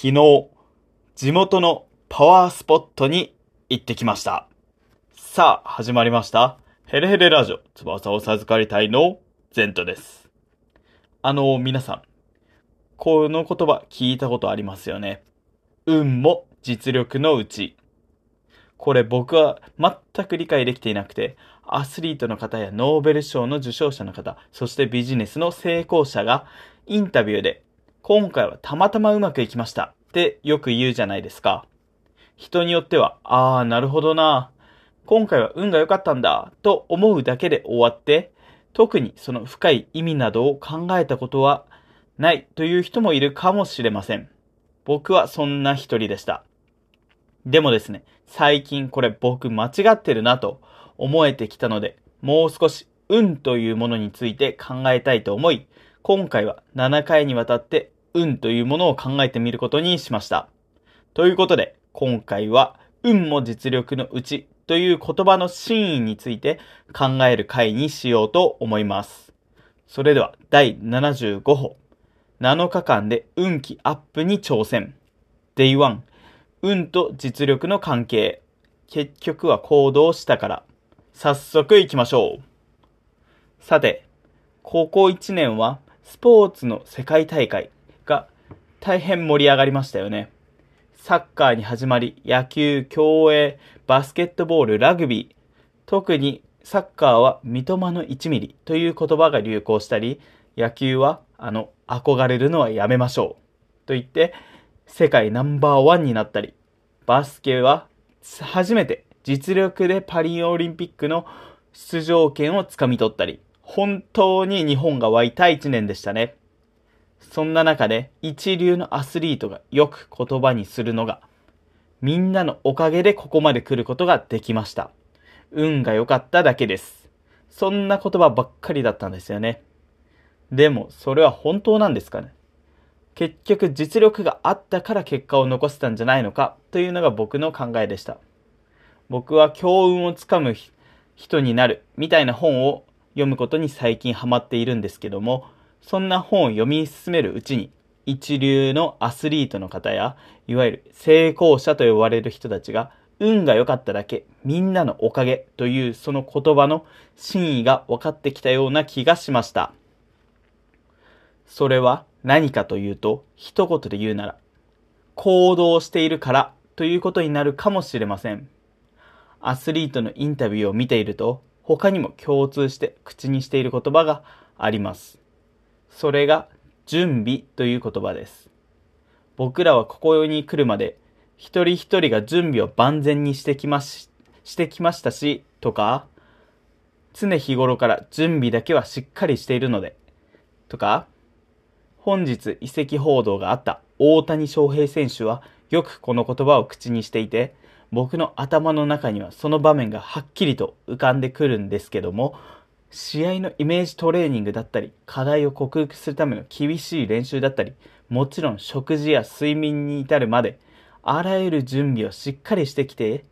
昨日、地元のパワースポットに行ってきました。さあ、始まりました。ヘレヘレラジオ、翼を授かりたいのゼントです。あの、皆さん、この言葉聞いたことありますよね。運も実力のうち。これ僕は全く理解できていなくて、アスリートの方やノーベル賞の受賞者の方、そしてビジネスの成功者がインタビューで、今回はたまたまうまくいきましたってよく言うじゃないですか。人によっては、ああ、なるほどな。今回は運が良かったんだと思うだけで終わって、特にその深い意味などを考えたことはないという人もいるかもしれません。僕はそんな一人でした。でもですね、最近これ僕間違ってるなと思えてきたので、もう少し運というものについて考えたいと思い、今回は7回にわたって運というものを考えてみることにしました。ということで、今回は運も実力のうちという言葉の真意について考える回にしようと思います。それでは第75歩。7日間で運気アップに挑戦。Day1。運と実力の関係。結局は行動したから。早速行きましょう。さて、高校1年はスポーツの世界大会大変盛り上がりましたよね。サッカーに始まり、野球、競泳、バスケットボール、ラグビー。特にサッカーは三笘の1ミリという言葉が流行したり、野球はあの憧れるのはやめましょうと言って世界ナンバーワンになったり、バスケは初めて実力でパリオリンピックの出場権をつかみ取ったり、本当に日本が湧いた一年でしたね。そんな中で一流のアスリートがよく言葉にするのが、みんなのおかげでここまで来ることができました。運が良かっただけです。そんな言葉ばっかりだったんですよね。でも、それは本当なんですかね結局実力があったから結果を残せたんじゃないのかというのが僕の考えでした。僕は強運をつかむ人になるみたいな本を読むことに最近ハマっているんですけども、そんな本を読み進めるうちに、一流のアスリートの方や、いわゆる成功者と呼ばれる人たちが、運が良かっただけ、みんなのおかげというその言葉の真意が分かってきたような気がしました。それは何かというと、一言で言うなら、行動しているからということになるかもしれません。アスリートのインタビューを見ていると、他にも共通して口にしている言葉があります。それが準備という言葉です。僕らはここに来るまで一人一人が準備を万全にしてきまししてきましたし、とか、常日頃から準備だけはしっかりしているので、とか、本日移籍報道があった大谷翔平選手はよくこの言葉を口にしていて、僕の頭の中にはその場面がはっきりと浮かんでくるんですけども、試合のイメージトレーニングだったり、課題を克服するための厳しい練習だったり、もちろん食事や睡眠に至るまで、あらゆる準備をしっかりしてきて、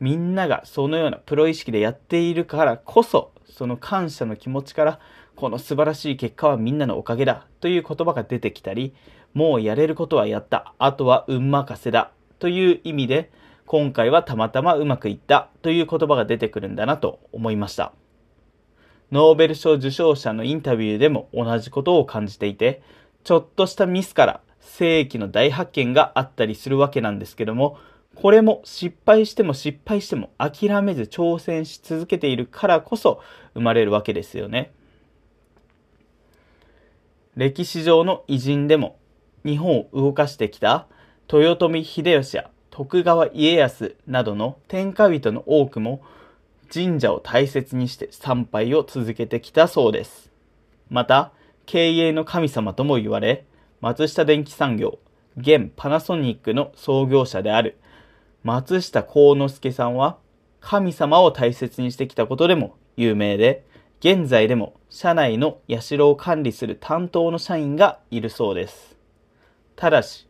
みんながそのようなプロ意識でやっているからこそ、その感謝の気持ちから、この素晴らしい結果はみんなのおかげだという言葉が出てきたり、もうやれることはやった、あとは運任せだという意味で、今回はたまたまうまくいったという言葉が出てくるんだなと思いました。ノーベル賞受賞者のインタビューでも同じことを感じていて、ちょっとしたミスから世紀の大発見があったりするわけなんですけども、これも失敗しても失敗しても諦めず挑戦し続けているからこそ生まれるわけですよね。歴史上の偉人でも日本を動かしてきた豊臣秀吉や徳川家康などの天下人の多くも神社を大切にして参拝を続けてきたそうです。また、経営の神様とも言われ、松下電器産業、現パナソニックの創業者である松下幸之助さんは、神様を大切にしてきたことでも有名で、現在でも社内の社を管理する担当の社員がいるそうです。ただし、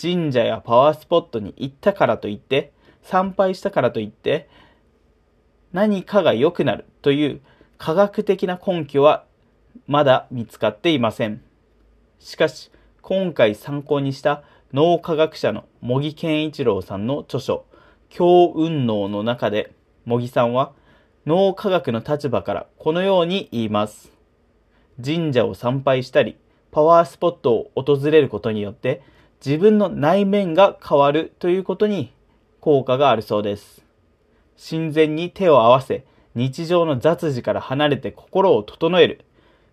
神社やパワースポットに行ったからといって、参拝したからといって、何かが良くなるという科学的な根拠はまだ見つかっていません。しかし、今回参考にした脳科学者の茂木健一郎さんの著書、強運脳の中で、茂木さんは脳科学の立場からこのように言います。神社を参拝したり、パワースポットを訪れることによって自分の内面が変わるということに効果があるそうです。神前に手を合わせ、日常の雑事から離れて心を整える。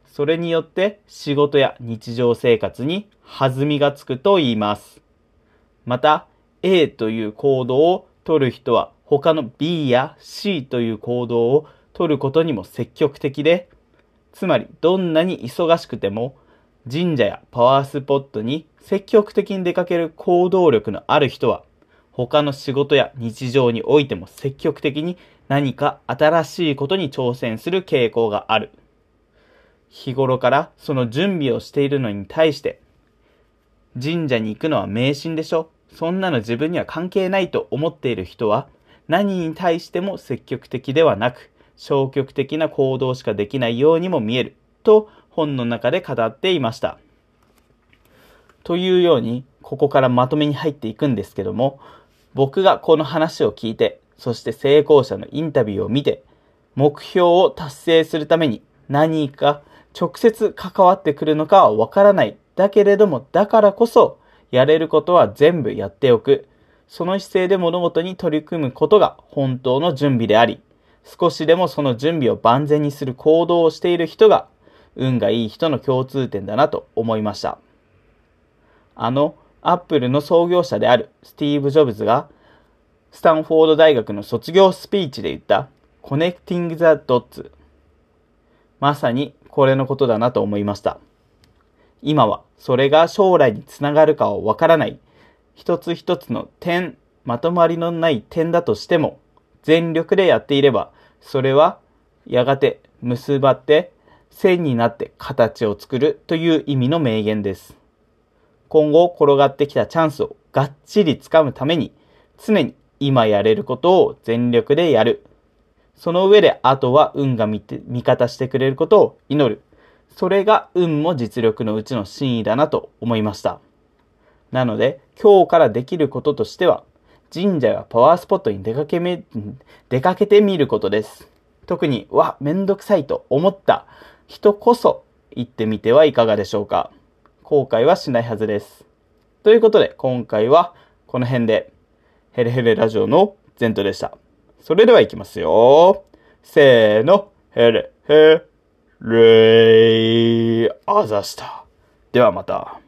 それによって仕事や日常生活に弾みがつくと言います。また、A という行動を取る人は他の B や C という行動を取ることにも積極的で、つまりどんなに忙しくても神社やパワースポットに積極的に出かける行動力のある人は他の仕事や日常においても積極的に何か新しいことに挑戦する傾向がある。日頃からその準備をしているのに対して、神社に行くのは迷信でしょそんなの自分には関係ないと思っている人は、何に対しても積極的ではなく、消極的な行動しかできないようにも見える、と本の中で語っていました。というように、ここからまとめに入っていくんですけども、僕がこの話を聞いて、そして成功者のインタビューを見て、目標を達成するために何か直接関わってくるのかはわからない。だけれども、だからこそ、やれることは全部やっておく。その姿勢で物事に取り組むことが本当の準備であり、少しでもその準備を万全にする行動をしている人が、運がいい人の共通点だなと思いました。あの、アップルの創業者であるスティーブ・ジョブズが、スタンフォード大学の卒業スピーチで言った、Connecting the Dots。まさにこれのことだなと思いました。今はそれが将来につながるかはわからない、一つ一つの点、まとまりのない点だとしても、全力でやっていれば、それはやがて結ばって線になって形を作るという意味の名言です。今後転がってきたチャンスをがっちり掴むために、常に今やれることを全力でやる。その上で、あとは運が味方してくれることを祈る。それが運も実力のうちの真意だなと思いました。なので、今日からできることとしては、神社やパワースポットに出かけめ、出かけてみることです。特に、わ、めんどくさいと思った人こそ行ってみてはいかがでしょうか。後悔はしないはずです。ということで、今回はこの辺で、ヘレヘレラジオの前途でした。それでは行きますよ。せーの、ヘレヘレあざした。ではまた。